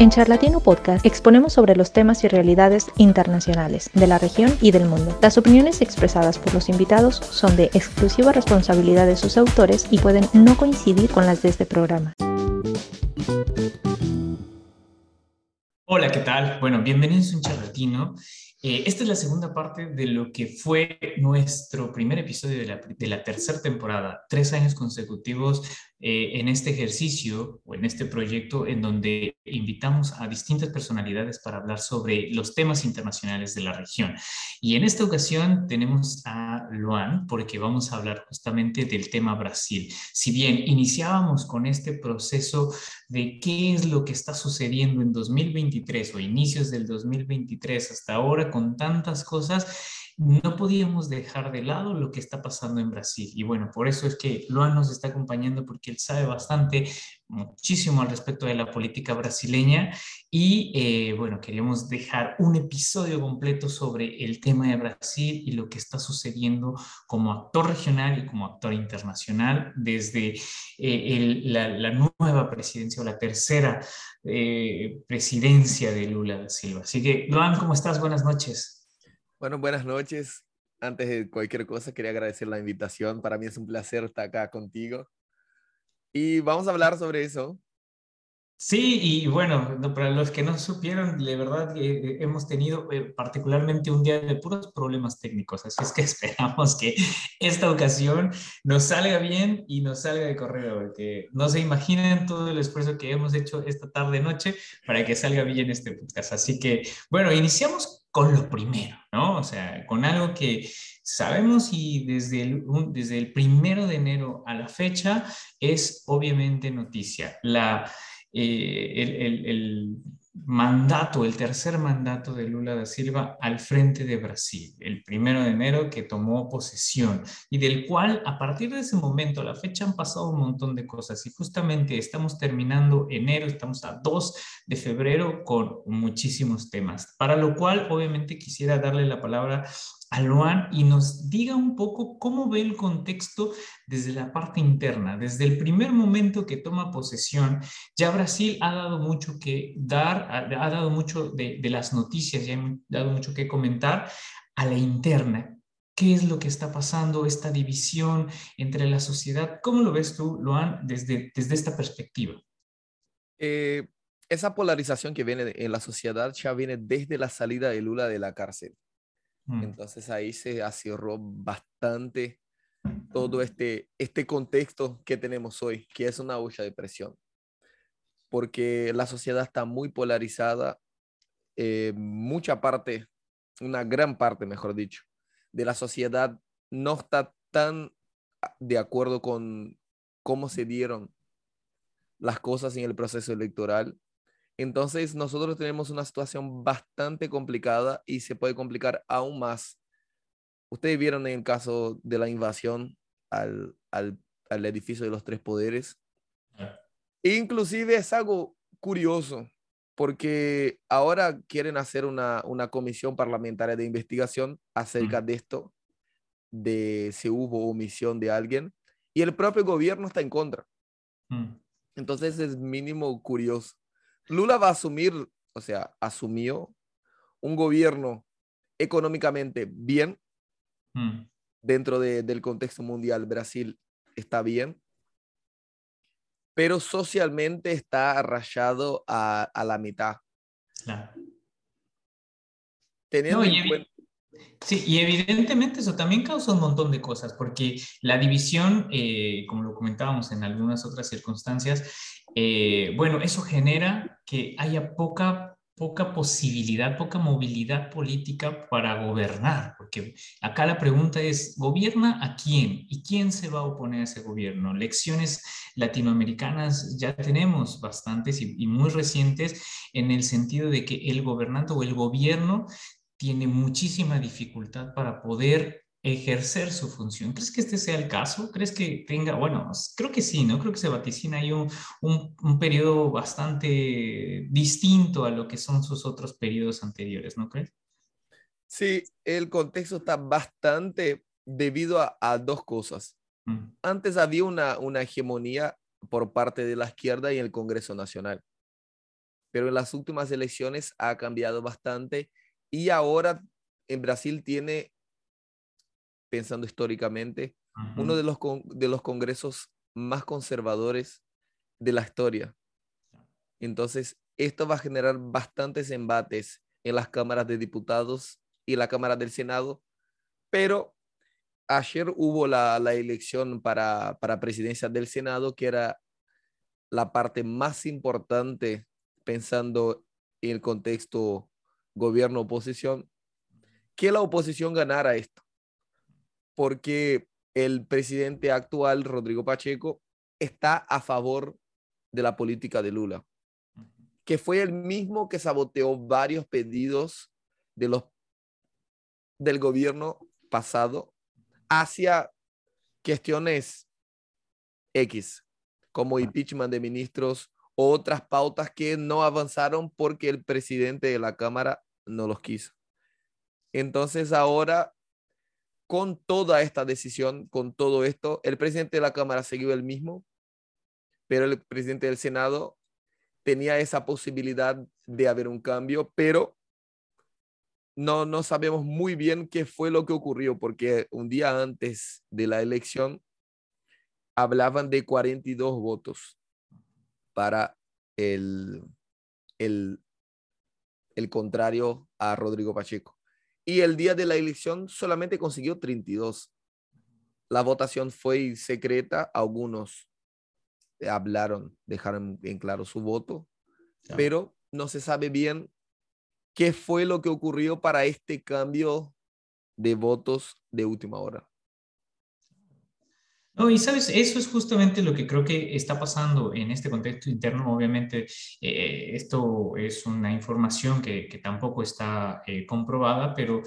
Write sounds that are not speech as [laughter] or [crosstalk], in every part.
En Charlatino Podcast exponemos sobre los temas y realidades internacionales de la región y del mundo. Las opiniones expresadas por los invitados son de exclusiva responsabilidad de sus autores y pueden no coincidir con las de este programa. Hola, ¿qué tal? Bueno, bienvenidos a un charlatino. Eh, esta es la segunda parte de lo que fue nuestro primer episodio de la, de la tercera temporada, tres años consecutivos eh, en este ejercicio o en este proyecto en donde invitamos a distintas personalidades para hablar sobre los temas internacionales de la región. Y en esta ocasión tenemos a Luan porque vamos a hablar justamente del tema Brasil. Si bien iniciábamos con este proceso de qué es lo que está sucediendo en 2023 o inicios del 2023 hasta ahora con tantas cosas, no podíamos dejar de lado lo que está pasando en Brasil. Y bueno, por eso es que Luan nos está acompañando porque él sabe bastante, muchísimo al respecto de la política brasileña. Y eh, bueno, queríamos dejar un episodio completo sobre el tema de Brasil y lo que está sucediendo como actor regional y como actor internacional desde eh, la, nueva presidencia o la tercera eh, presidencia de Lula da Silva. Así que, Luan, ¿cómo estás? Buenas noches. Bueno, buenas noches. Antes de cualquier cosa, quería agradecer la invitación. Para mí es un placer estar acá contigo. Y vamos a hablar sobre eso. Sí, y bueno, para los que no supieron, de verdad que eh, hemos tenido eh, particularmente un día de puros problemas técnicos, así es que [laughs] esperamos que esta ocasión nos salga bien y nos salga de correo, porque no se imaginen todo el esfuerzo que hemos hecho esta tarde-noche para que salga bien este podcast. Así que, bueno, iniciamos con lo primero, ¿no? O sea, con algo que sabemos y desde el, desde el primero de enero a la fecha es obviamente noticia. La, eh, el, el, mandato, el tercer mandato de Lula da Silva al frente de Brasil, el primero de enero que tomó posesión y del cual a partir de ese momento la fecha han pasado un montón de cosas y justamente estamos terminando enero, estamos a 2 de febrero con muchísimos temas, para lo cual obviamente quisiera darle la palabra a Luan y nos diga un poco cómo ve el contexto desde la parte interna. Desde el primer momento que toma posesión, ya Brasil ha dado mucho que dar, ha, dado mucho de, las noticias, ya ha dado mucho que comentar a la interna. ¿Qué es lo que está pasando, esta división entre la sociedad? ¿Cómo lo ves tú, Luan, desde, desde esta perspectiva? Eh, esa polarización que viene en la sociedad ya viene desde la salida de Lula de la cárcel. Mm. Entonces ahí se acerró bastante todo este, este contexto que tenemos hoy, que es una olla de presión, porque la sociedad está muy polarizada, eh, mucha parte, una gran parte, mejor dicho, de la sociedad no está tan de acuerdo con cómo se dieron las cosas en el proceso electoral entonces, nosotros tenemos una situación bastante complicada y se puede complicar aún más. Ustedes vieron en el caso de la invasión al, edificio de los tres poderes. Inclusive es algo curioso, porque ahora quieren hacer una, comisión parlamentaria de investigación acerca de esto, de si hubo omisión de alguien, y el propio gobierno está en contra. Entonces es mínimo curioso. Lula va a asumir, o sea, asumió un gobierno económicamente bien mm. dentro del contexto mundial. Brasil está bien, pero socialmente está rayado a, la mitad. Sí, y evidentemente eso también causa un montón de cosas, porque la división, eh, como lo comentábamos en algunas otras circunstancias, eh, bueno, eso genera que haya poca, poca posibilidad, poca movilidad política para gobernar, porque acá la pregunta es, ¿gobierna a quién? ¿Y quién se va a oponer a ese gobierno? Lecciones latinoamericanas ya tenemos bastantes y, y muy recientes en el sentido de que el gobernante o el gobierno tiene muchísima dificultad para poder ejercer su función. ¿Crees que este sea el caso? ¿Crees que tenga, bueno, creo que sí, ¿no? Creo que se vaticina ahí un, un, periodo bastante distinto a lo que son sus otros periodos anteriores, ¿no crees? Sí, el contexto está bastante debido a, dos cosas. Mm. Antes había una, una hegemonía por parte de la izquierda y el Congreso Nacional. pero en las últimas elecciones ha cambiado bastante y ahora en Brasil tiene, pensando históricamente, uno de los, de los congresos más conservadores de la historia. Entonces, esto va a generar bastantes embates en las cámaras de diputados y la Cámara del Senado, pero ayer hubo la, elección para, para presidencia del Senado, que era la parte más importante pensando en el contexto gobierno-oposición, que la oposición ganara esto, porque el presidente actual, Rodrigo Pacheco, está a favor de la política de Lula, que fue el mismo que saboteó varios pedidos de los, del gobierno pasado hacia cuestiones X, como impeachment de ministros, otras pautas que no avanzaron porque el presidente de la Cámara no los quiso. Entonces ahora, con toda esta decisión, con todo esto, el presidente de la Cámara siguió el mismo, pero el presidente del Senado tenía esa posibilidad de haber un cambio, pero no, no sabemos muy bien qué fue lo que ocurrió, porque un día antes de la elección hablaban de 42 votos para el, el, el contrario a Rodrigo Pacheco. Y el día de la elección solamente consiguió 32. La votación fue secreta, algunos hablaron, dejaron en claro su voto, pero no se sabe bien qué fue lo que ocurrió para este cambio de votos de última hora. No, y sabes, eso es justamente lo que creo que está pasando en este contexto interno. Obviamente, eh, esto es una información que, tampoco está eh, comprobada, pero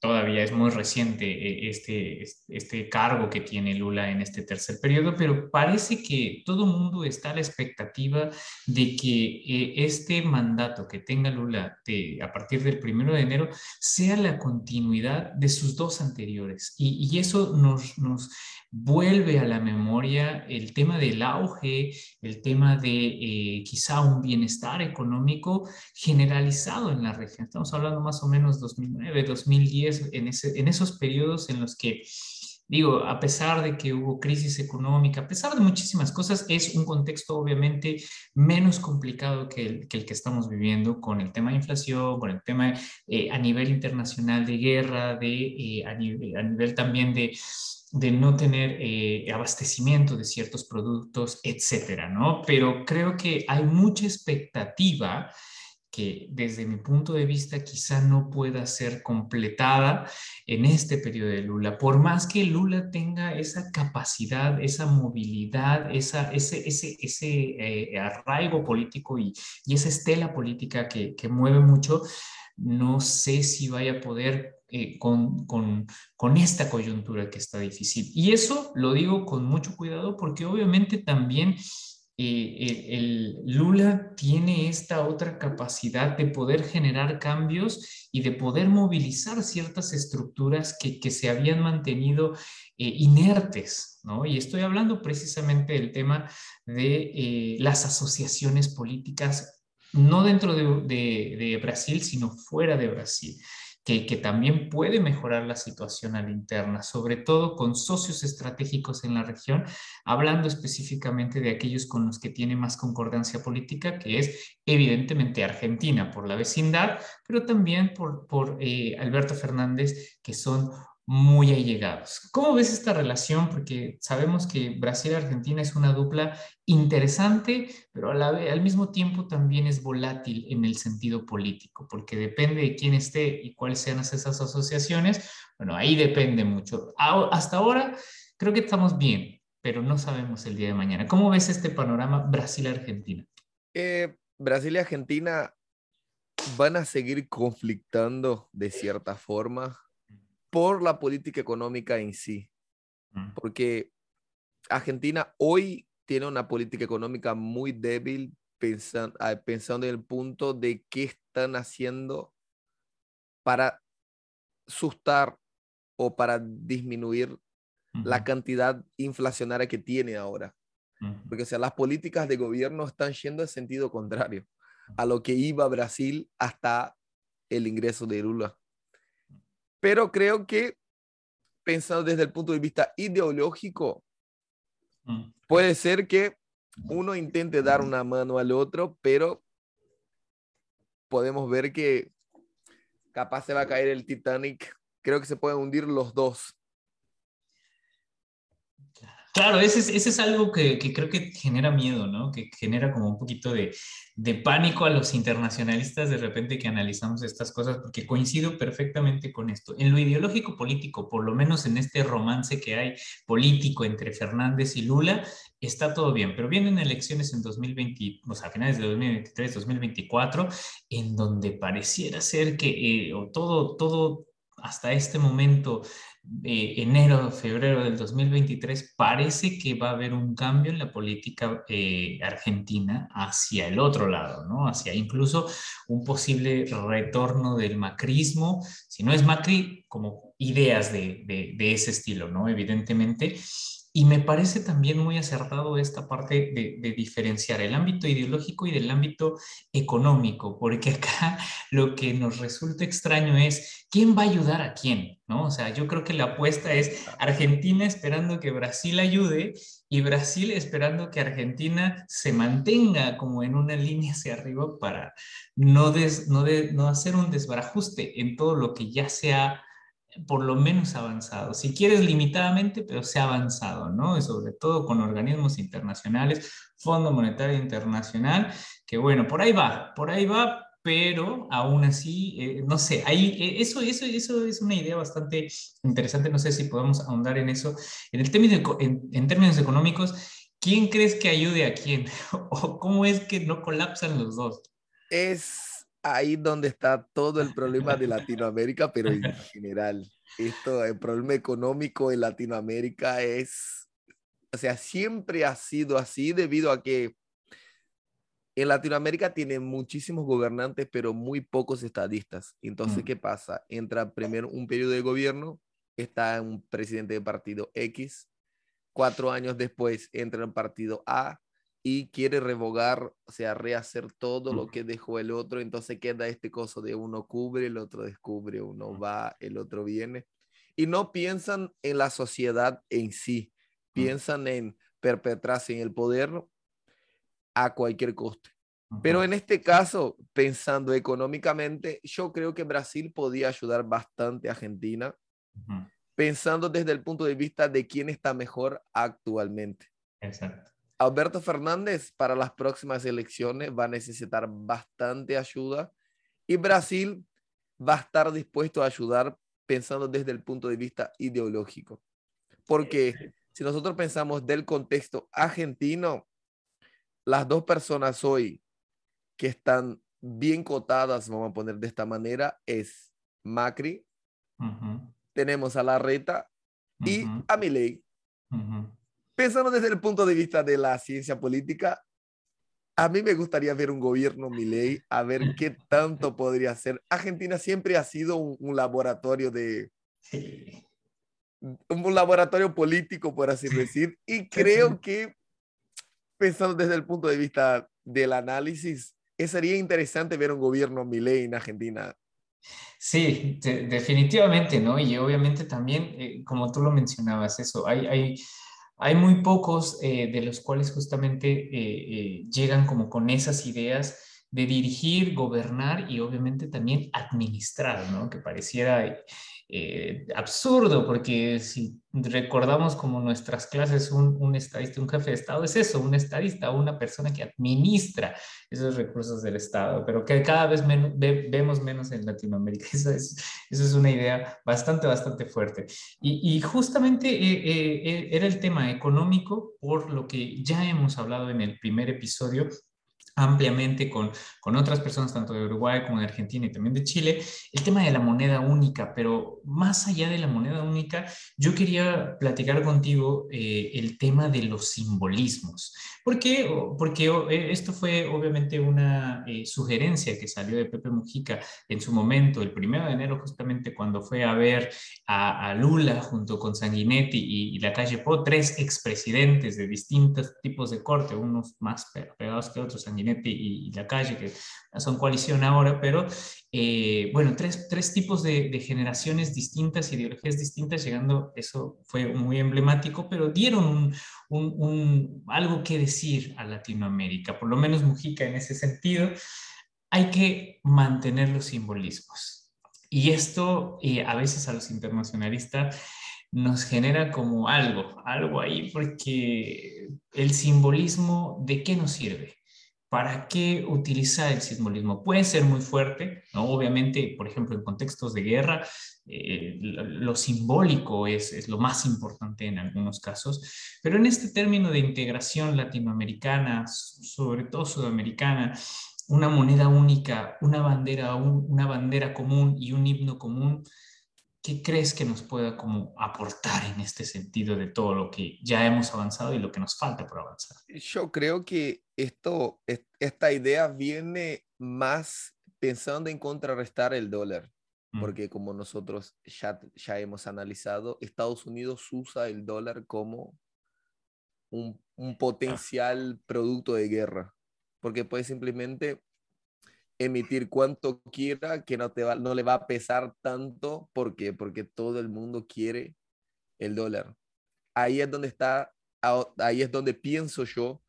todavía es muy reciente eh, este, este cargo que tiene Lula en este tercer periodo, pero parece que todo el mundo está a la expectativa de que eh, este mandato que tenga Lula a partir del primero de enero sea la continuidad de sus dos anteriores. Y, eso nos, nos vuelve a la memoria el tema del auge, el tema de eh, quizá un bienestar económico generalizado en la región. Estamos hablando más o menos 2009, 2010, en, en esos periodos en los que digo, a pesar de que hubo crisis económica, a pesar de muchísimas cosas, es un contexto obviamente menos complicado que el que, estamos viviendo con el tema de inflación, con el tema eh, a nivel internacional de guerra, de, eh, a, nivel, también de de no tener eh, abastecimiento de ciertos productos, etcétera, ¿no? Pero creo que hay mucha expectativa que desde mi punto de vista quizá no pueda ser completada en este periodo de Lula, por más que Lula tenga esa capacidad, esa movilidad, esa, ese, ese, ese eh, arraigo político y, y, esa estela política que, que mueve mucho, no sé si vaya a poder eh, con, con, con, esta coyuntura que está difícil. Y eso lo digo con mucho cuidado porque obviamente también eh, el, Lula tiene esta otra capacidad de poder generar cambios y de poder movilizar ciertas estructuras que, que se habían mantenido eh, inertes, ¿no? Y estoy hablando precisamente del tema de las asociaciones políticas, no dentro de, de, de Brasil, sino fuera de Brasil que, también puede mejorar la situación a la interna, sobre todo con socios estratégicos en la región, hablando específicamente de aquellos con los que tiene más concordancia política, que es evidentemente Argentina por la vecindad, pero también por, por eh, Alberto Fernández, que son muy allegados. ¿Cómo ves esta relación? Porque sabemos que Brasil y Argentina es una dupla interesante, pero a la al mismo tiempo también es volátil en el sentido político, porque depende de quién esté y cuáles sean esas asociaciones. Bueno, ahí depende mucho. Hasta ahora creo que estamos bien, pero no sabemos el día de mañana. ¿Cómo ves este panorama Brasil-Argentina? Eh, Brasil y Argentina van a seguir conflictando de cierta forma por la política económica en sí. Mm. Porque Argentina hoy tiene una política económica muy débil pensando, ah, pensando en el punto de qué están haciendo para sustar o para disminuir la cantidad inflacionaria que tiene ahora. Porque o sea, las políticas de gobierno están yendo en sentido contrario. a lo que iba Brasil hasta el ingreso de Lula. Pero creo que pensando desde el punto de vista ideológico, mm. puede ser que uno intente dar una mano al otro, pero podemos ver que capaz se va a caer el Titanic. Creo que se pueden hundir los dos. Claro, ese es, algo que, creo que genera miedo, ¿no? Que genera como un poquito de, de, pánico a los internacionalistas de repente que analizamos estas cosas, porque coincido perfectamente con esto. En lo ideológico político, por lo menos en este romance que hay político entre Fernández y Lula, está todo bien, pero vienen elecciones en 2020, o sea, a finales de 2023, 2024, en donde pareciera ser que eh, todo, todo hasta este momento enero, febrero del 2023, parece que va a haber un cambio en la política eh, argentina hacia el otro lado, ¿no? Hacia incluso un posible retorno del macrismo, si no es Macri, como ideas de, de, de ese estilo, ¿no? Evidentemente. Y me parece también muy acertado esta parte de, diferenciar el ámbito ideológico y del ámbito económico, porque acá [laughs] lo que nos resulta extraño es quién va a ayudar a quién, ¿no? O sea, yo creo que la apuesta es Argentina esperando que Brasil ayude y Brasil esperando que Argentina se mantenga como en una línea hacia arriba para no, no, no hacer un desbarajuste en todo lo que ya se ha por lo menos avanzado. Si quieres limitadamente, pero se ha avanzado, ¿no? Y sobre todo con organismos internacionales, Fondo Monetario Internacional, que bueno, por ahí va, por ahí va, pero aún así, eh, no sé, ahí, eh, eso, eso, eso es una idea bastante interesante, no sé si podemos ahondar en eso. En, el término, en, en términos económicos, ¿quién crees que ayude a quién? [laughs] ¿O cómo es que no colapsan los dos? Es ahí donde está todo el problema de Latinoamérica, pero en [laughs] general. Esto, el problema económico en Latinoamérica es, o sea, siempre ha sido así debido a que en Latinoamérica tiene muchísimos gobernantes, pero muy pocos estadistas. Entonces, mm. ¿qué pasa? Entra primero un periodo de gobierno, está un presidente de partido X, cuatro años después entra el partido A, y quiere revogar, o sea, rehacer todo lo que dejó el otro, entonces queda este coso de uno cubre, el otro descubre, uno va, el otro viene. Y no piensan en la sociedad en sí, piensan en perpetrarse en el poder a cualquier coste. Pero en este caso, pensando económicamente, yo creo que Brasil podía ayudar bastante a Argentina, pensando desde el punto de vista de quién está mejor actualmente. Exacto. Alberto Fernández para las próximas elecciones va a necesitar bastante ayuda y Brasil va a estar dispuesto a ayudar pensando desde el punto de vista ideológico. Porque si nosotros pensamos del contexto argentino, las dos personas hoy que están bien cotadas, vamos a poner de esta manera, es Macri, tenemos a Larreta y a Milei pensando desde el punto de vista de la ciencia política, a mí me gustaría ver un gobierno Milei, a ver [clears throat] qué tanto podría ser. Argentina siempre ha sido un, laboratorio de... Un laboratorio político, por así decir, y creo que pensando desde el punto de vista del análisis, sería interesante ver un gobierno Milei en Argentina. Sí, definitivamente, ¿no? Y obviamente también, eh, como tú lo mencionabas, eso, hay, hay hay muy pocos eh, de los cuales justamente eh, eh, llegan como con esas ideas de dirigir, gobernar y obviamente también administrar, ¿no? Que pareciera absurdo, porque si recordamos como nuestras clases, un, estadista, un jefe de Estado es eso, un estadista, una persona que administra esos recursos del Estado, pero que cada vez menos, vemos menos en Latinoamérica. [laughs] Esa es, esa es una idea bastante, bastante fuerte. Y, y justamente era el tema económico, por lo que ya hemos hablado en el primer episodio, ampliamente con, con otras personas, tanto de Uruguay como de Argentina y también de Chile, el tema de la moneda única, pero más allá de la moneda única, yo quería platicar contigo eh, el tema de los simbolismos. ¿Por qué? Porque eh, esto fue obviamente una eh, sugerencia que salió de Pepe Mujica en su momento, el primero de enero, justamente cuando fue a ver a, Lula junto con Sanguinetti y, la calle Po, tres expresidentes de distintos tipos de corte, unos más pegados que otros, Sanguinetti Sanguinetti y, la calle, que son coalición ahora, pero eh, bueno, tres, tres tipos de, de, generaciones distintas, ideologías distintas, llegando, eso fue muy emblemático, pero dieron un, un, un, algo que decir a Latinoamérica, por lo menos Mujica en ese sentido, hay que mantener los simbolismos. Y esto eh, a veces a los internacionalistas nos genera como algo, algo ahí, porque el simbolismo, ¿de qué nos sirve? ¿Para qué utilizar el simbolismo? Puede ser muy fuerte, ¿no? Obviamente, por ejemplo, en contextos de guerra, eh, lo, simbólico es, es, lo más importante en algunos casos, pero en este término de integración latinoamericana, sobre todo sudamericana, una moneda única, una bandera, una bandera común y un himno común, ¿qué crees que nos pueda como aportar en este sentido de todo lo que ya hemos avanzado y lo que nos falta por avanzar? Yo creo que esto, esta idea viene más pensando en contrarrestar el dólar, mm. porque como nosotros ya, ya hemos analizado, Estados Unidos usa el dólar como un, un potencial producto de guerra, porque puede simplemente emitir cuanto quiera, que no, te va, no le va a pesar tanto. ¿Por qué? Porque todo el mundo quiere el dólar. Ahí es donde está, ahí es donde pienso yo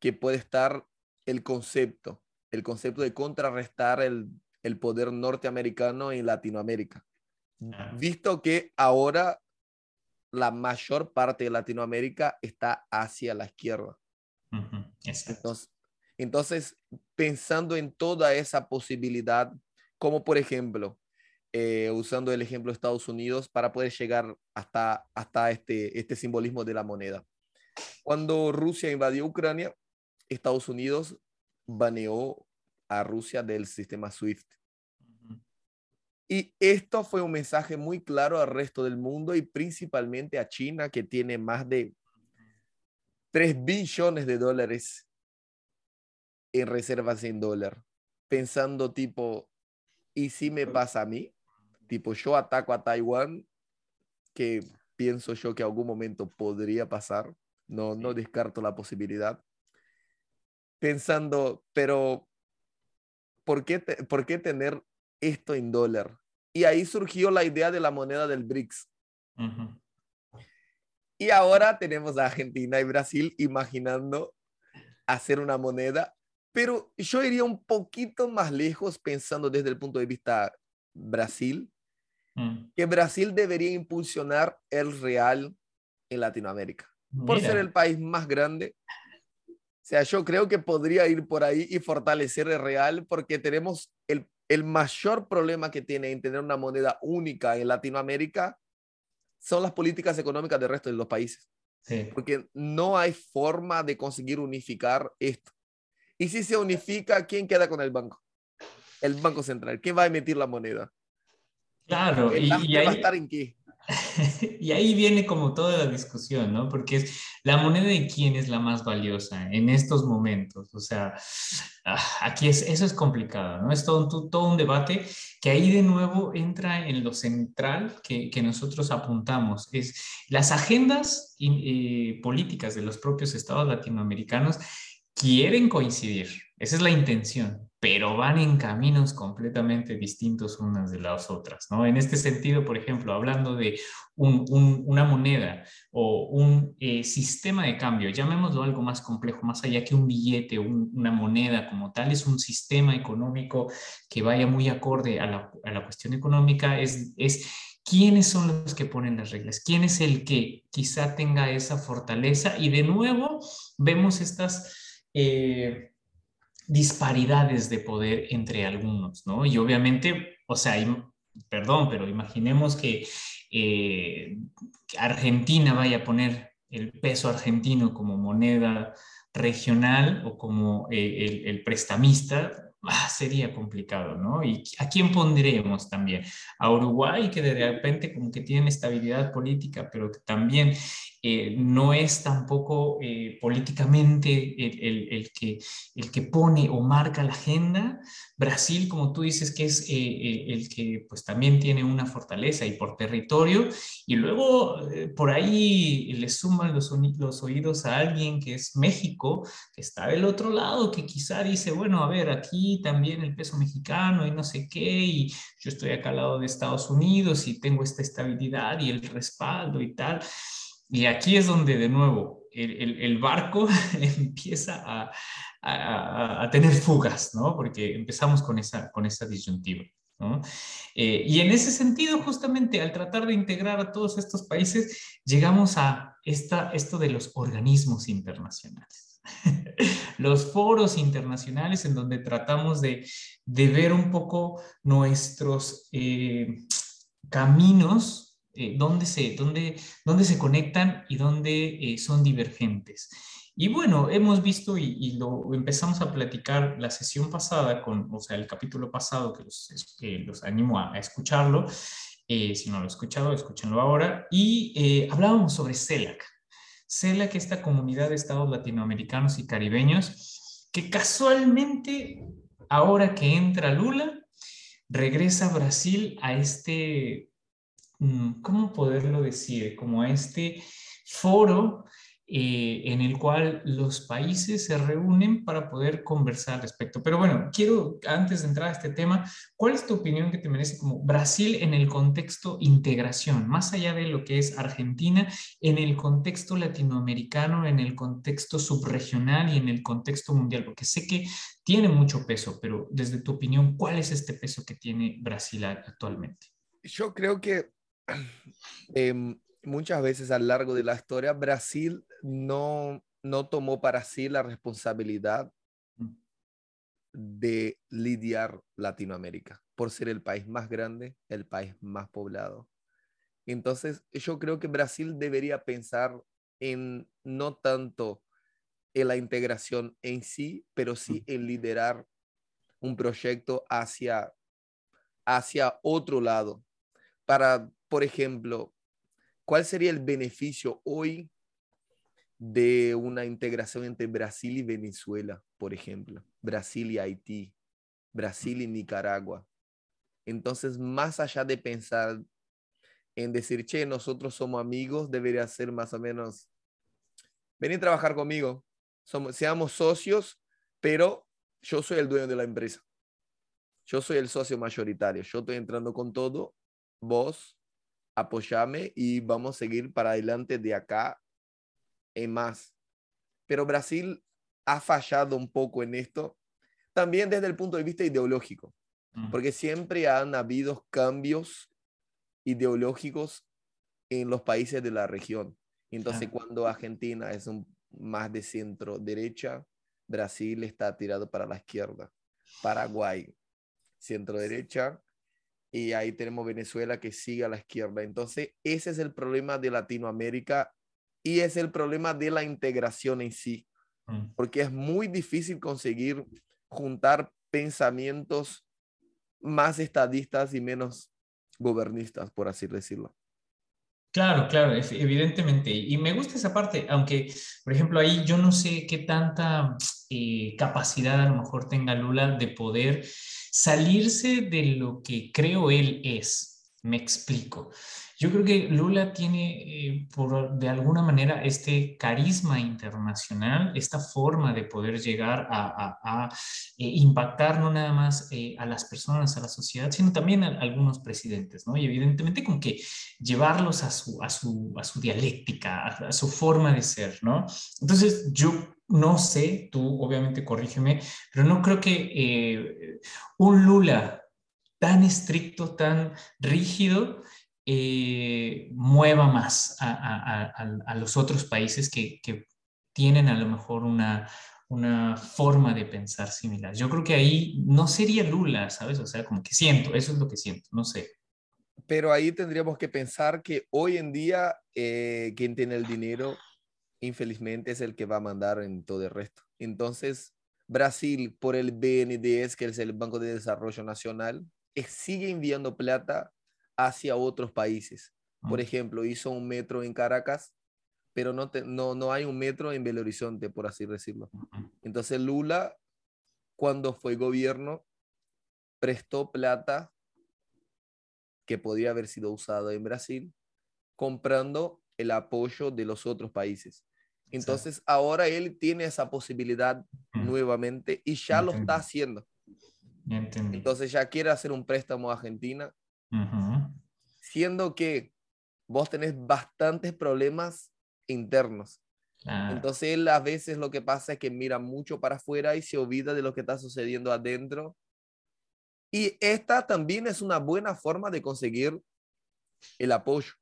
que puede estar el concepto, el concepto de contrarrestar el, el poder norteamericano en Latinoamérica. Visto que ahora la mayor parte de Latinoamérica está hacia la izquierda. Entonces, entonces, pensando en toda esa posibilidad, como por ejemplo, eh, usando el ejemplo de Estados Unidos para poder llegar hasta, hasta este, este simbolismo de la moneda. Cuando Rusia invadió Ucrania, Estados Unidos baneó a Rusia del sistema SWIFT. Y esto fue un mensaje muy claro al resto del mundo y principalmente a China, que tiene más de 3 billones de dólares en reservas en dólar, pensando tipo, ¿y si me pasa a mí? Tipo, yo ataco a Taiwán, que pienso yo que algún momento podría pasar, no, no descarto la posibilidad. Pensando, pero ¿por qué, ¿por qué tener esto en dólar? Y ahí surgió la idea de la moneda del BRICS. Y ahora tenemos a Argentina y Brasil imaginando hacer una moneda pero yo iría un poquito más lejos pensando desde el punto de vista Brasil, mm. que Brasil debería impulsionar el real en Latinoamérica. Por ser el país más grande. O sea, yo creo que podría ir por ahí y fortalecer el real porque tenemos el, el mayor problema que tiene en tener una moneda única en Latinoamérica son las políticas económicas del resto de los países. Porque no hay forma de conseguir unificar esto. Y si se unifica, ¿quién queda con el banco? El Banco Central. ¿Quién va a emitir la moneda? Claro. y, ahí, va a estar en qué? [laughs] y ahí viene como toda la discusión, ¿no? Porque es la moneda de quién es la más valiosa en estos momentos. O sea, ah, aquí es, eso es complicado, ¿no? Es todo, todo un debate que ahí de nuevo entra en lo central que, que nosotros apuntamos. Es las agendas eh, políticas de los propios estados latinoamericanos quieren coincidir, esa es la intención, pero van en caminos completamente distintos unas de las otras, ¿no? En este sentido, por ejemplo, hablando de una moneda o un eh, sistema de cambio, llamémoslo algo más complejo, más allá que un billete, una moneda como tal, es un sistema económico que vaya muy acorde a la, cuestión económica, es, es quiénes son los que ponen las reglas, quién es el que quizá tenga esa fortaleza y de nuevo vemos estas eh, disparidades de poder entre algunos, ¿no? Y obviamente, o sea, perdón, pero imaginemos que, eh, Argentina vaya a poner el peso argentino como moneda regional o como eh, el, prestamista, ah, sería complicado, ¿no? ¿Y a quién pondremos también? A Uruguay, que de repente como que tiene estabilidad política, pero que también eh, no es tampoco eh, políticamente el, que, el que pone o marca la agenda. Brasil, como tú dices, que es eh, el que pues también tiene una fortaleza y por territorio, y luego por ahí le suman los, los oídos a alguien que es México, que está del otro lado, que quizá dice, bueno, a ver, aquí también el peso mexicano y no sé qué, y yo estoy acá al lado de Estados Unidos y tengo esta estabilidad y el respaldo y tal. Y aquí es donde de nuevo el, el, barco [laughs] empieza a, a, tener fugas, ¿no? Porque empezamos con esa, con esa disyuntiva. ¿no? Eh, y en ese sentido, justamente al tratar de integrar a todos estos países, llegamos a esta, esto de los organismos internacionales. [laughs] los foros internacionales en donde tratamos de, de ver un poco nuestros eh, caminos eh, dónde, se, dónde, dónde, se conectan y dónde eh, son divergentes. Y bueno, hemos visto y, lo empezamos a platicar la sesión pasada, con, o sea, el capítulo pasado, que los, los animo a, escucharlo. Eh, si no lo he escuchado, escúchenlo ahora. Y hablábamos sobre CELAC. CELAC, esta comunidad de estados latinoamericanos y caribeños, que casualmente, ahora que entra Lula, regresa a Brasil a este ¿cómo poderlo decir? Como este foro eh, en el cual los países se reúnen para poder conversar al respecto. Pero bueno, quiero, antes de entrar a este tema, ¿cuál es tu opinión que te merece como Brasil en el contexto integración, más allá de lo que es Argentina, en el contexto latinoamericano, en el contexto subregional y en el contexto mundial? Porque sé que tiene mucho peso, pero desde tu opinión, ¿cuál es este peso que tiene Brasil actualmente? Yo creo que Em, muchas veces a lo largo de la historia, Brasil no, no tomó para sí la responsabilidad mm. de lidiar Latinoamérica, por ser el país más grande, el país más poblado. Entonces, yo creo que Brasil debería pensar en no tanto en la integración en sí, pero sí mm. en liderar un proyecto hacia, hacia otro lado, para por ejemplo, ¿cuál sería el beneficio hoy de una integración entre Brasil y Venezuela, por ejemplo? Brasil y Haití, Brasil y Nicaragua. Entonces, más allá de pensar en decir, che, nosotros somos amigos, debería ser más o menos, ven a trabajar conmigo, somos, seamos socios, pero yo soy el dueño de la empresa. Yo soy el socio mayoritario, yo estoy entrando con todo, vos apoyame y vamos a seguir para adelante de acá en más. Pero Brasil ha fallado un poco en esto, también desde el punto de vista ideológico, porque siempre han habido cambios ideológicos en los países de la región. Entonces, cuando Argentina es un, más de centro derecha, Brasil está tirado para la izquierda. Paraguay, centro derecha, y ahí tenemos Venezuela que sigue a la izquierda. Entonces, ese es el problema de Latinoamérica y es el problema de la integración en sí, mm. porque es muy difícil conseguir juntar pensamientos más estadistas y menos gobernistas, por así decirlo. Claro, claro, evidentemente. Y me gusta esa parte, aunque, por ejemplo, ahí yo no sé qué tanta eh, capacidad a lo mejor tenga Lula de poder salirse de lo que creo él es. Me explico. Yo creo que Lula tiene, eh, por, de alguna manera, este carisma internacional, esta forma de poder llegar a, eh, impactar no nada más eh, a las personas, a la sociedad, sino también a, algunos presidentes, ¿no? Y evidentemente con que llevarlos a su, a su, a su dialéctica, a, su forma de ser, ¿no? Entonces, yo no sé, tú obviamente corrígeme, pero no creo que eh, un Lula tan estricto, tan rígido, eh, mueva más a, los otros países que, tienen a lo mejor una, forma de pensar similar. Yo creo que ahí no sería Lula, ¿sabes? O sea, como que siento, eso es lo que siento, no sé. Pero ahí tendríamos que pensar que hoy en día eh, quien tiene el dinero infelizmente es el que va a mandar en todo el resto. Entonces, Brasil, por el BNDES, que es el Banco de Desarrollo Nacional, sigue enviando plata hacia otros países. Por ejemplo, hizo un metro en Caracas pero no, no, no hay un metro en Belo Horizonte, por así decirlo. Entonces Lula, cuando fue gobierno, prestó plata que podía haber sido usado en Brasil, comprando el apoyo de los otros países. Entonces ahora él tiene esa posibilidad nuevamente y ya lo está haciendo. Entonces ya quiere hacer un préstamo a Argentina, siendo que vos tenés bastantes problemas internos. Entonces él a veces lo que pasa es que mira mucho para afuera y se olvida de lo que está sucediendo adentro. Y esta también es una buena forma de conseguir el apoyo.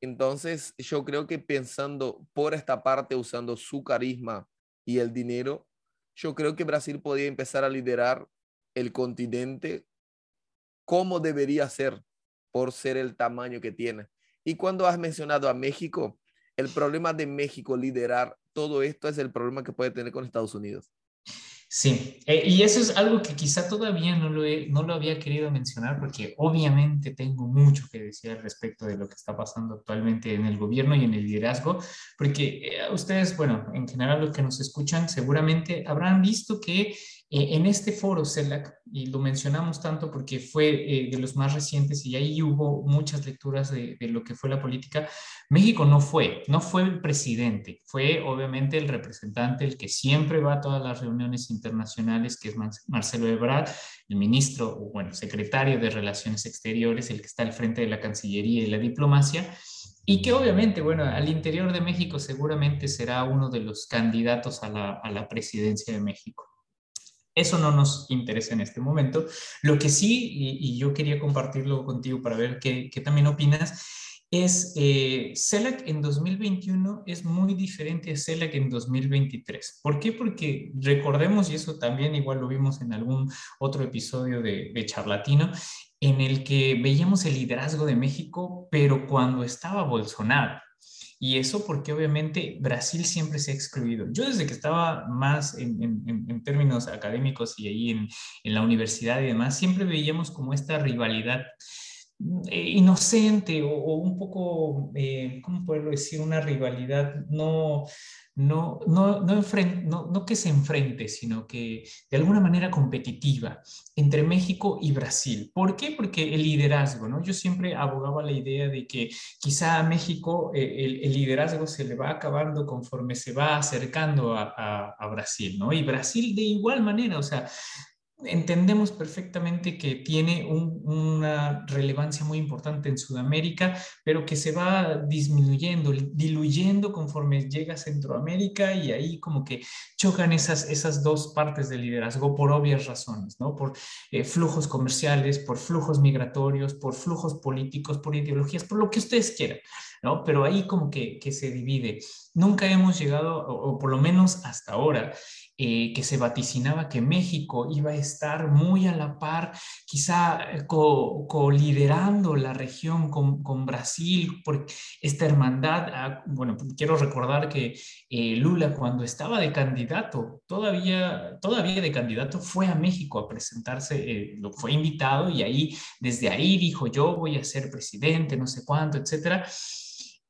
Entonces yo creo que pensando por esta parte, usando su carisma y el dinero, yo creo que Brasil podía empezar a liderar el continente como debería ser por ser el tamaño que tiene. Y cuando has mencionado a México, el problema de México liderar todo esto es el problema que puede tener con Estados Unidos. Sí, eh, y eso es algo que quizá todavía no lo, no lo había querido mencionar porque obviamente tengo mucho que decir al respecto de lo que está pasando actualmente en el gobierno y en el liderazgo, porque eh, ustedes, bueno, en general los que nos escuchan seguramente habrán visto que eh, en este foro CELAC, y lo mencionamos tanto porque fue eh, de los más recientes y ahí hubo muchas lecturas de, lo que fue la política, México no fue, no fue el presidente, fue obviamente el representante, el que siempre va a todas las reuniones internacionales, que es Marcelo Ebrard, el ministro, bueno, secretario de Relaciones Exteriores, el que está al frente de la Cancillería y la diplomacia. Y que obviamente, bueno, al interior de México seguramente será uno de los candidatos a la, a la presidencia de México. Eso no nos interesa en este momento. Lo que sí, y, yo quería compartirlo contigo para ver qué, también opinas, es eh, CELAC en 2021 es muy diferente a CELAC en 2023. ¿Por qué? Porque recordemos, y eso también igual lo vimos en algún otro episodio de, de Charlatino, en el que veíamos el liderazgo de México, pero cuando estaba Bolsonaro. Y eso porque obviamente Brasil siempre se ha excluido. Yo desde que estaba más en, términos académicos y ahí en, en, la universidad y demás, siempre veíamos como esta rivalidad inocente o, un poco, eh, ¿cómo puedo decir? Una rivalidad no, no, no, no, no, no, que se enfrente, sino que de alguna manera competitiva entre México y Brasil. ¿Por qué? Porque el liderazgo, ¿no? Yo siempre abogaba la idea de que quizá a México eh, el, liderazgo se le va acabando conforme se va acercando a, a, a Brasil, ¿no? Y Brasil de igual manera, o sea, entendemos perfectamente que tiene una relevancia muy importante en Sudamérica, pero que se va disminuyendo, diluyendo conforme llega a Centroamérica y ahí como que chocan esas, esas dos partes del liderazgo por obvias razones, ¿no? Por eh, flujos comerciales, por flujos migratorios, por flujos políticos, por ideologías, por lo que ustedes quieran, ¿no? Pero ahí como que, que se divide. Nunca hemos llegado, o por lo menos hasta ahora, eh, que se vaticinaba que México iba a estar muy a la par, quizá eh, co-liderando la región con, con, Brasil por esta hermandad. Ah, bueno, quiero recordar que eh, Lula cuando estaba de candidato, todavía, todavía de candidato, fue a México a presentarse, fue invitado y ahí, desde ahí dijo, yo voy a ser presidente, no sé cuánto, etcétera.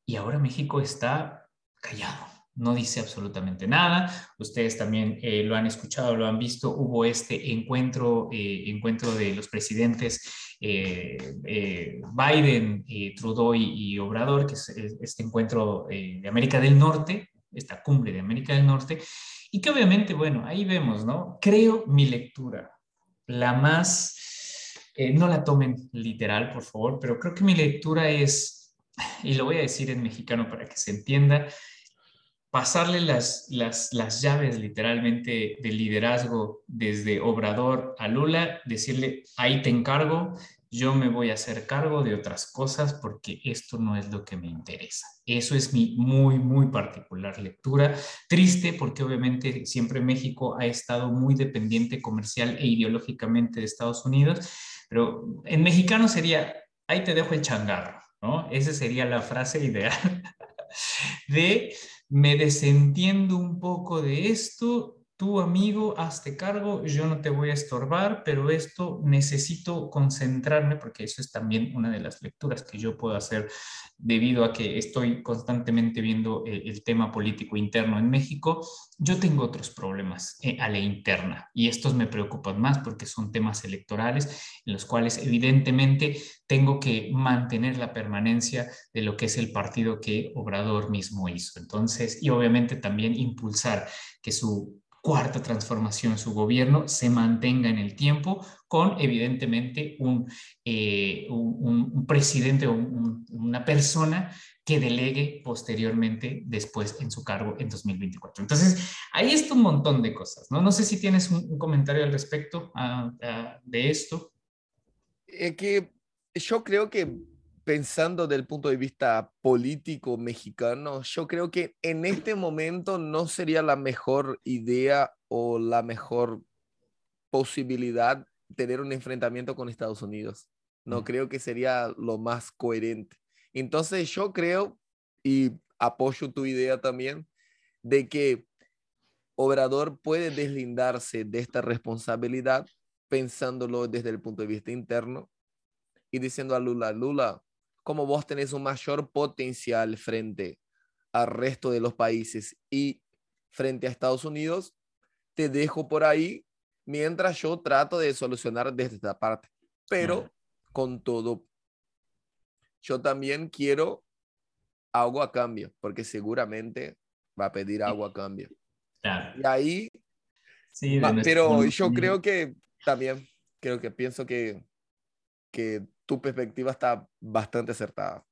Y ahora México está callado no dice absolutamente nada. Ustedes también eh, lo han escuchado, lo han visto. Hubo este encuentro, eh, encuentro de los presidentes eh, Biden, Trudeau y, Obrador, que es, este encuentro de América del Norte, esta cumbre de América del Norte, y que obviamente, bueno, ahí vemos, ¿no? Creo mi lectura, la más, no la tomen literal, por favor, pero creo que mi lectura es, y lo voy a decir en mexicano para que se entienda, pasarle las, las, las llaves literalmente del liderazgo desde Obrador a Lula, decirle, ahí te encargo, yo me voy a hacer cargo de otras cosas porque esto no es lo que me interesa. Eso es mi muy, muy particular lectura. Triste porque obviamente siempre México ha estado muy dependiente comercial e ideológicamente de Estados Unidos, pero en mexicano sería, ahí te dejo el changarro, ¿no? Esa sería la frase [laughs] ideal de me desentiendo un poco de esto tu amigo, hazte cargo, yo no te voy a estorbar, pero esto necesito concentrarme, porque eso es también una de las lecturas que yo puedo hacer debido a que estoy constantemente viendo eh, el, tema político interno en México. Yo tengo otros problemas eh, a la interna y estos me preocupan más porque son temas electorales en los cuales evidentemente tengo que mantener la permanencia de lo que es el partido que Obrador mismo hizo. Entonces, y obviamente también impulsar que su cuarta transformación, su gobierno se mantenga en el tiempo con evidentemente un, eh, un, presidente o una persona que delegue posteriormente después en su cargo en 2024. Entonces, ahí está un montón de cosas, ¿no? No sé si tienes un, comentario al respecto de esto. Es que yo creo que pensando del punto de vista político mexicano, yo creo que en este momento no sería la mejor idea o la mejor posibilidad tener un enfrentamiento con Estados Unidos. No creo que sería lo más coherente. Entonces yo creo, y apoyo tu idea también, de que Obrador puede deslindarse de esta responsabilidad pensándolo desde el punto de vista interno y diciendo a Lula, Lula, como vos tenés un mayor potencial frente al resto de los países y frente a Estados Unidos, te dejo por ahí mientras yo trato de solucionar desde esta parte. Pero con todo, yo también quiero algo a cambio, porque seguramente va a pedir algo a cambio. Y ahí, sí, pero yo creo que también, creo que pienso que, que tu perspectiva está bastante acertada.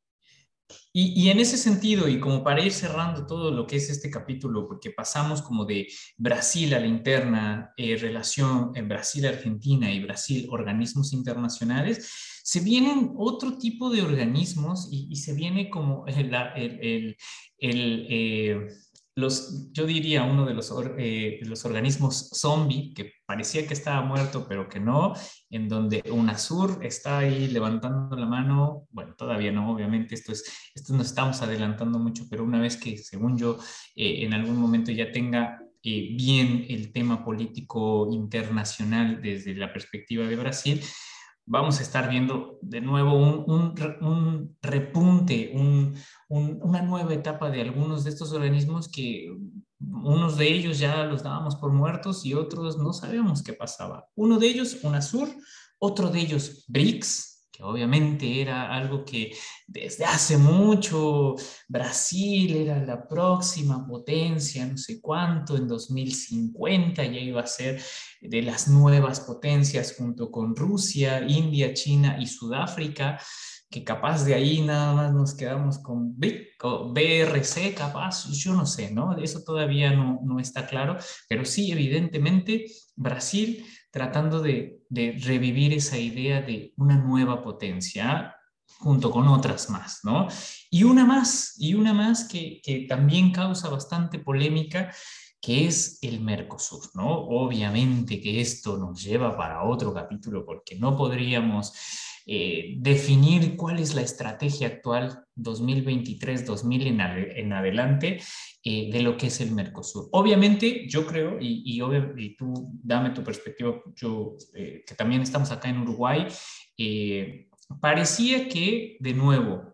Y, en ese sentido, y como para ir cerrando todo lo que es este capítulo, porque pasamos como de Brasil a la interna, eh, relación en Brasil-Argentina y Brasil, organismos internacionales, se vienen otro tipo de organismos y, se viene como el, eh, los, yo diría uno de los, eh, los organismos zombie, que parecía que estaba muerto, pero que no, en donde UNASUR está ahí levantando la mano, bueno, todavía no, obviamente esto es, esto nos estamos adelantando mucho, pero una vez que, según yo, eh, en algún momento ya tenga eh, bien el tema político internacional desde la perspectiva de Brasil, vamos a estar viendo de nuevo un, un, repunte, un, una nueva etapa de algunos de estos organismos que unos de ellos ya los dábamos por muertos y otros no sabíamos qué pasaba. Uno de ellos, UNASUR, otro de ellos, BRICS, que obviamente era algo que desde hace mucho Brasil era la próxima potencia, no sé cuánto, en 2050 ya iba a ser de las nuevas potencias junto con Rusia, India, China y Sudáfrica, que capaz de ahí nada más nos quedamos con BRC, capaz, yo no sé, ¿no? Eso todavía no, no está claro, pero sí, evidentemente, Brasil tratando de, revivir esa idea de una nueva potencia junto con otras más, ¿no? Y una más, y una más que, que también causa bastante polémica, que es el Mercosur, ¿no? Obviamente que esto nos lleva para otro capítulo porque no podríamos eh, definir cuál es la estrategia actual 2023-2000 en, adelante eh, de lo que es el Mercosur. Obviamente, yo creo, y, y, tú dame tu perspectiva, yo eh, que también estamos acá en Uruguay, parecía que, de nuevo,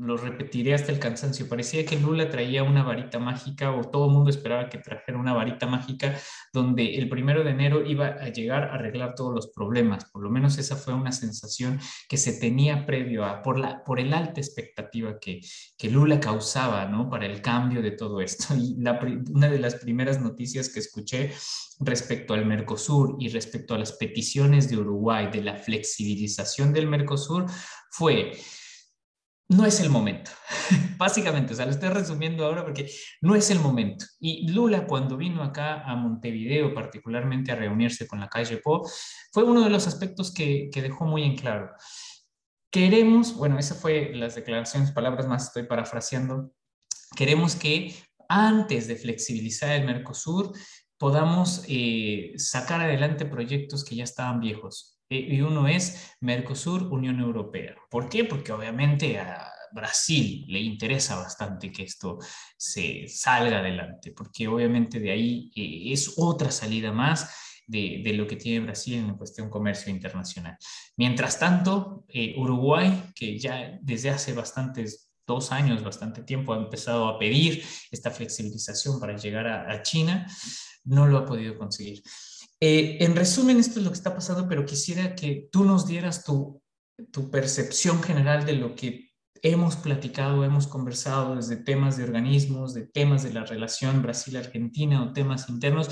lo repetiré hasta el cansancio, parecía que Lula traía una varita mágica o todo el mundo esperaba que trajera una varita mágica donde el primero de enero iba a llegar a arreglar todos los problemas. Por lo menos esa fue una sensación que se tenía previo a, por, la, por el alta expectativa que, que Lula causaba, ¿no? Para el cambio de todo esto. [laughs] Y una de las primeras noticias que escuché respecto al Mercosur y respecto a las peticiones de Uruguay de la flexibilización del Mercosur fue no es el momento. [laughs] Básicamente, o sea, lo estoy resumiendo ahora porque no es el momento. Y Lula, cuando vino acá a Montevideo, particularmente a reunirse con la calle Po, fue uno de los aspectos que, dejó muy en claro. Queremos, bueno, esa fue las declaraciones, palabras más, estoy parafraseando. Queremos que antes de flexibilizar el Mercosur podamos eh, sacar adelante proyectos que ya estaban viejos, y uno es Mercosur, Unión Europea. ¿Por qué? Porque obviamente a Brasil le interesa bastante que esto se salga adelante, porque obviamente de ahí eh, es otra salida más de, lo que tiene Brasil en cuestión comercio internacional. Mientras tanto, eh, Uruguay, que ya desde hace bastantes dos años, bastante tiempo, ha empezado a pedir esta flexibilización para llegar a China, no lo ha podido conseguir. Eh, en resumen, esto es lo que está pasando, pero quisiera que tú nos dieras tu, tu percepción general de lo que hemos platicado, hemos conversado desde temas de organismos, de temas de la relación Brasil-Argentina o temas internos,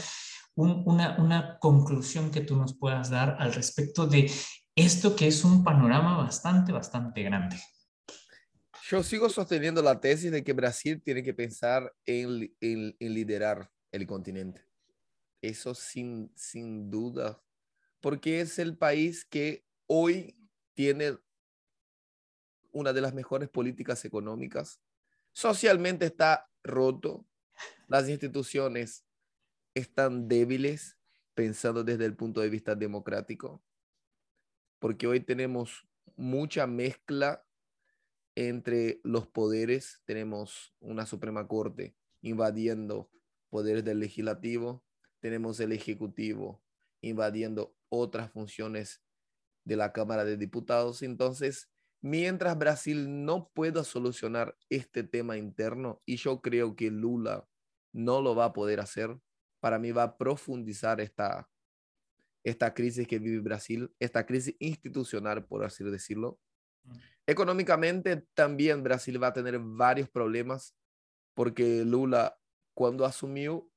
una, una conclusión que tú nos puedas dar al respecto de esto que es un panorama bastante, bastante grande. Yo sigo sosteniendo la tesis de que Brasil tiene que pensar en, en, en liderar el continente. Eso sin, sin duda, porque es el país que hoy tiene una de las mejores políticas económicas. Socialmente está roto. Las instituciones están débiles, pensando desde el punto de vista democrático, porque hoy tenemos mucha mezcla entre los poderes. Tenemos una Suprema Corte invadiendo poderes del legislativo, tenemos el Ejecutivo invadiendo otras funciones de la Cámara de Diputados. Entonces, mientras Brasil no pueda solucionar este tema interno, y yo creo que Lula no lo va a poder hacer, para mí va a profundizar esta, esta crisis que vive Brasil, esta crisis institucional, por así decirlo. Económicamente también Brasil va a tener varios problemas porque Lula cuando asumió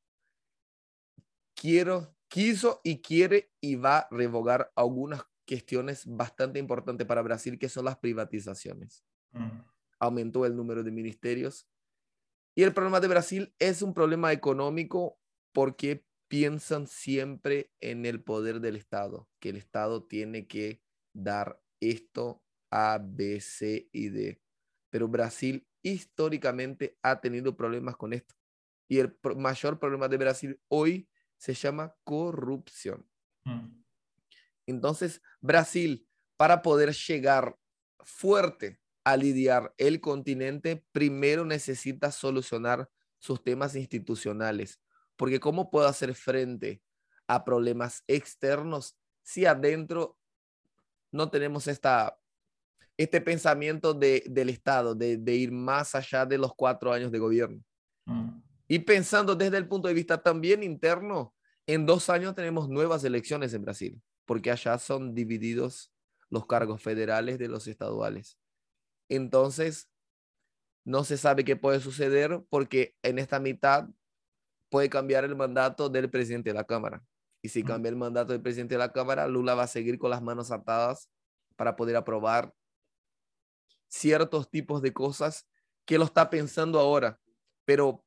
quiero, quiso y quiere y va a revogar algunas cuestiones bastante importantes para Brasil, que son las privatizaciones. Mm. Aumentó el número de ministerios. Y el problema de Brasil es un problema económico porque piensan siempre en el poder del Estado, que el Estado tiene que dar esto A, B, C y D. Pero Brasil históricamente ha tenido problemas con esto. Y el mayor problema de Brasil hoy se llama corrupción. Mm. Entonces, Brasil, para poder llegar fuerte a lidiar el continente, primero necesita solucionar sus temas institucionales, porque ¿cómo puedo hacer frente a problemas externos si adentro no tenemos esta, este pensamiento de, del Estado, de, de, ir más allá de los cuatro años de gobierno? Mm. Y pensando desde el punto de vista también interno, en dos años tenemos nuevas elecciones en Brasil, porque allá son divididos los cargos federales de los estaduales. Entonces, no se sabe qué puede suceder porque en esta mitad puede cambiar el mandato del presidente de la Cámara. Y si cambia el mandato del presidente de la Cámara, Lula va a seguir con las manos atadas para poder aprobar ciertos tipos de cosas que lo está pensando ahora. Pero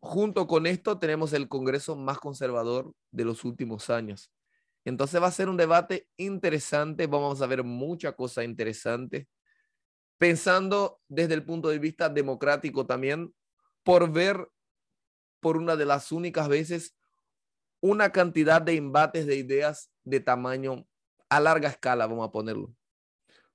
junto con esto tenemos el Congreso más conservador de los últimos años. Entonces va a ser un debate interesante, vamos a ver mucha cosa interesante, pensando desde el punto de vista democrático también, por ver por una de las únicas veces una cantidad de embates de ideas de tamaño a larga escala, vamos a ponerlo.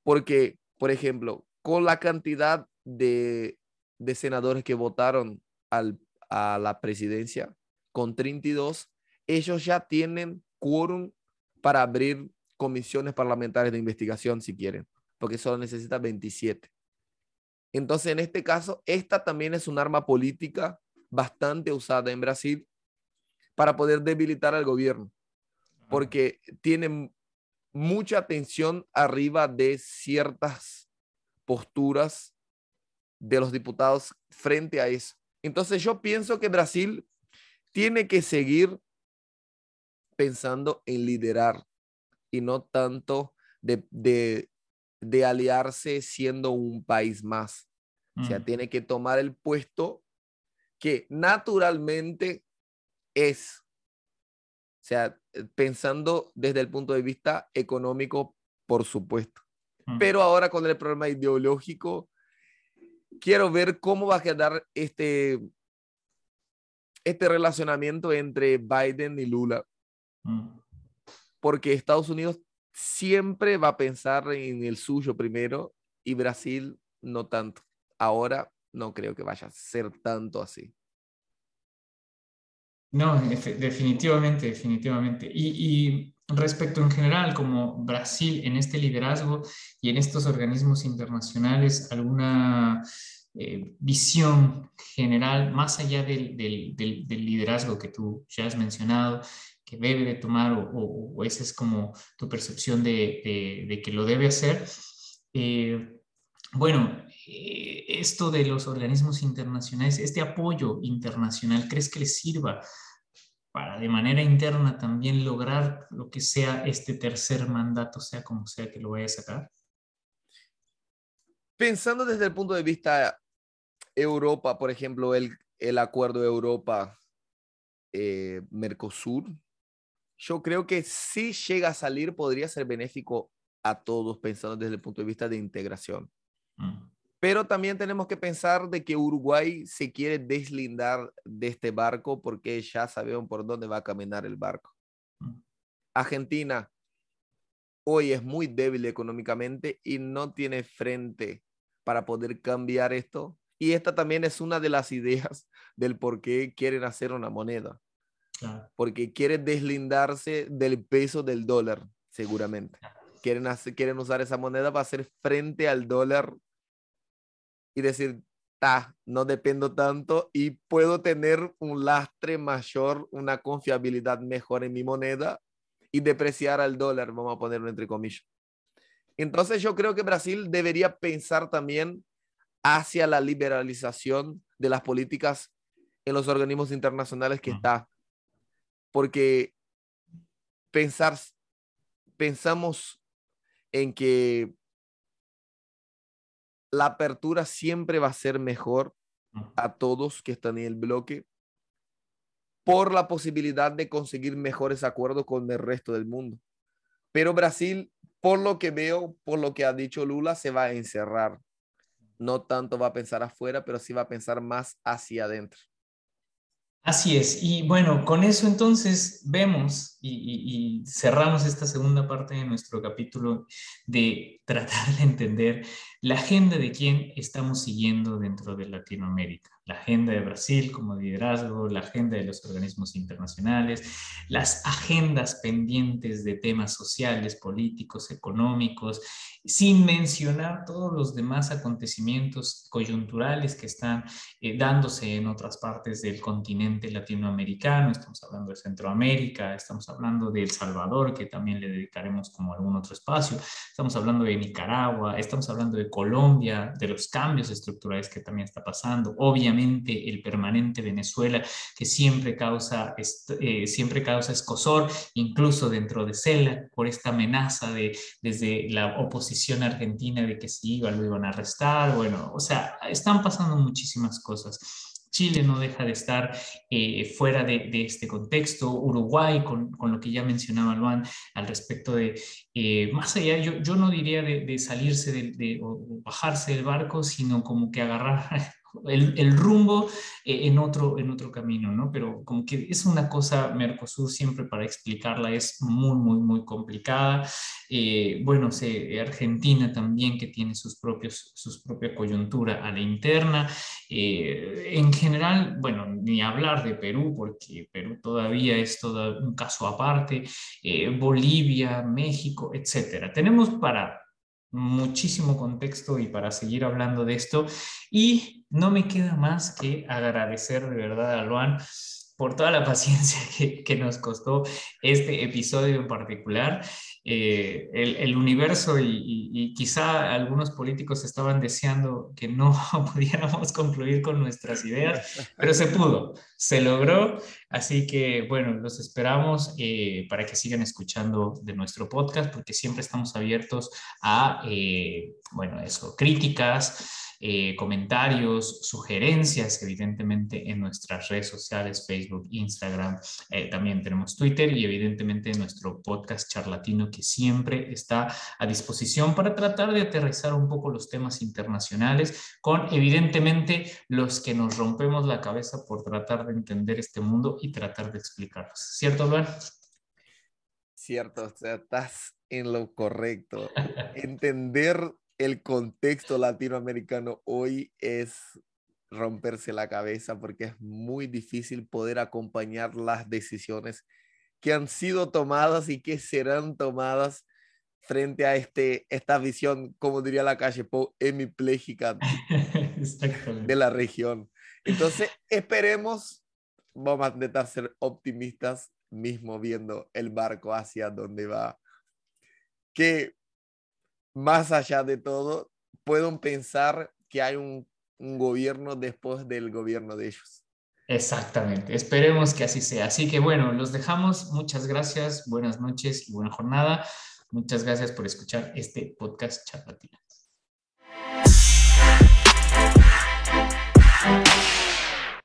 Porque, por ejemplo, con la cantidad de, de senadores que votaron al, a la presidencia con 32, ellos ya tienen quórum para abrir comisiones parlamentarias de investigación si quieren, porque solo necesita 27. Entonces, en este caso, esta también es un arma política bastante usada en Brasil para poder debilitar al gobierno, porque tienen mucha tensión arriba de ciertas posturas de los diputados frente a eso. Entonces yo pienso que Brasil tiene que seguir pensando en liderar y no tanto de, aliarse siendo un país más. O sea, mm. tiene que tomar el puesto que naturalmente es. O sea, pensando desde el punto de vista económico, por supuesto. Mm. Pero ahora con el problema ideológico, quiero ver cómo va a quedar este, este relacionamiento entre Biden y Lula. Mm. Porque Estados Unidos siempre va a pensar en el suyo primero y Brasil no tanto. Ahora no creo que vaya a ser tanto así. No, definitivamente, definitivamente. Y, respecto en general, como Brasil en este liderazgo y en estos organismos internacionales, ¿alguna eh, visión general más allá del, liderazgo que tú ya has mencionado, que debe de tomar o, esa es como tu percepción de, que lo debe hacer? Eh, bueno, eh, esto de los organismos internacionales, este apoyo internacional, ¿crees que les sirva para de manera interna también lograr lo que sea este tercer mandato, sea como sea que lo vaya a sacar? Pensando desde el punto de vista Europa, por ejemplo, el, el acuerdo Europa-Mercosur, eh, yo creo que si llega a salir podría ser benéfico a todos pensando desde el punto de vista de integración. Mm. Pero también tenemos que pensar de que Uruguay se quiere deslindar de este barco porque ya sabemos por dónde va a caminar el barco. Argentina hoy es muy débil económicamente y no tiene frente para poder cambiar esto. Y esta también es una de las [laughs] ideas del por qué quieren hacer una moneda. Porque quieren deslindarse del peso del dólar, seguramente. Quieren, hacer, quieren usar esa moneda para hacer frente al dólar y decir, ta, no dependo tanto y puedo tener un lastre mayor, una confiabilidad mejor en mi moneda y depreciar al dólar, vamos a ponerlo entre comillas. Entonces yo creo que Brasil debería pensar también hacia la liberalización de las políticas en los organismos internacionales que está. Porque pensar, pensamos en que la apertura siempre va a ser mejor a todos que están en el bloque por la posibilidad de conseguir mejores acuerdos con el resto del mundo. Pero Brasil, por lo que veo, por lo que ha dicho Lula, se va a encerrar. No tanto va a pensar afuera, pero sí va a pensar más hacia adentro. Así es. Y bueno, con eso entonces vemos y, cerramos esta segunda parte de nuestro capítulo de [laughs] tratar de entender la agenda de quién estamos siguiendo dentro de Latinoamérica la agenda de Brasil como liderazgo, la agenda de los organismos internacionales, las agendas pendientes de temas sociales, políticos, económicos, sin mencionar todos los demás acontecimientos coyunturales que están eh, dándose en otras partes del continente latinoamericano. Estamos hablando de Centroamérica, estamos hablando de El Salvador, que también le dedicaremos como algún otro espacio. Estamos hablando de Nicaragua, estamos hablando de Colombia, de los cambios estructurales que también está pasando. Obviamente, el permanente Venezuela, que siempre causa, eh, siempre causa escosor, incluso dentro de CELA, por esta amenaza de, desde la oposición argentina de que si iba lo iban a arrestar. Bueno, o sea, están pasando muchísimas cosas. Chile no deja de estar eh, fuera de, este contexto, Uruguay, con, con, lo que ya mencionaba Luan al respecto de, eh, más allá, yo, yo no diría de, salirse de, o bajarse del barco, sino como que agarrar el, rumbo eh, en, otro, en otro camino, ¿no? Pero como que es una cosa, Mercosur siempre para explicarla es muy, muy, muy complicada. Eh, bueno, sé, Argentina también que tiene sus propios, sus propia coyuntura a la interna. Eh, en general, bueno, ni hablar de Perú, porque Perú todavía es todo un caso aparte. Bolivia, México, etcétera. Tenemos para muchísimo contexto y para seguir hablando de esto. Y no me queda más que agradecer de verdad a Luan por toda la [laughs] paciencia que, nos costó este episodio en particular. Eh, el, universo y, quizá algunos políticos estaban deseando que no [laughs] pudiéramos concluir con nuestras ideas, pero se pudo, se logró. Así que bueno, los esperamos eh, para que sigan escuchando de nuestro podcast, porque siempre estamos abiertos a, eh, bueno, eso, críticas eh, comentarios, sugerencias, evidentemente en nuestras redes sociales, Facebook, Instagram, eh, también tenemos Twitter y evidentemente nuestro podcast charlatino que siempre está a disposición para tratar de aterrizar un poco los temas internacionales con evidentemente los que nos rompemos la cabeza por tratar de entender este mundo y tratar de explicarlos. ¿Cierto, Luan? Cierto, o sea, estás en lo correcto. Entender el contexto latinoamericano hoy es romperse la cabeza porque es muy difícil poder acompañar las decisiones que han sido tomadas y que serán tomadas frente a este, esta visión, como diría la calle, hemipléjica [laughs] de la región. Entonces, esperemos, vamos a intentar ser optimistas, mismo viendo el barco hacia donde va, que más allá de todo, puedan pensar que hay un, gobierno después del gobierno de ellos. Exactamente, esperemos que así sea. Así que bueno, los dejamos. Muchas gracias, buenas noches y buena jornada. Muchas gracias por escuchar este podcast Charlatinas.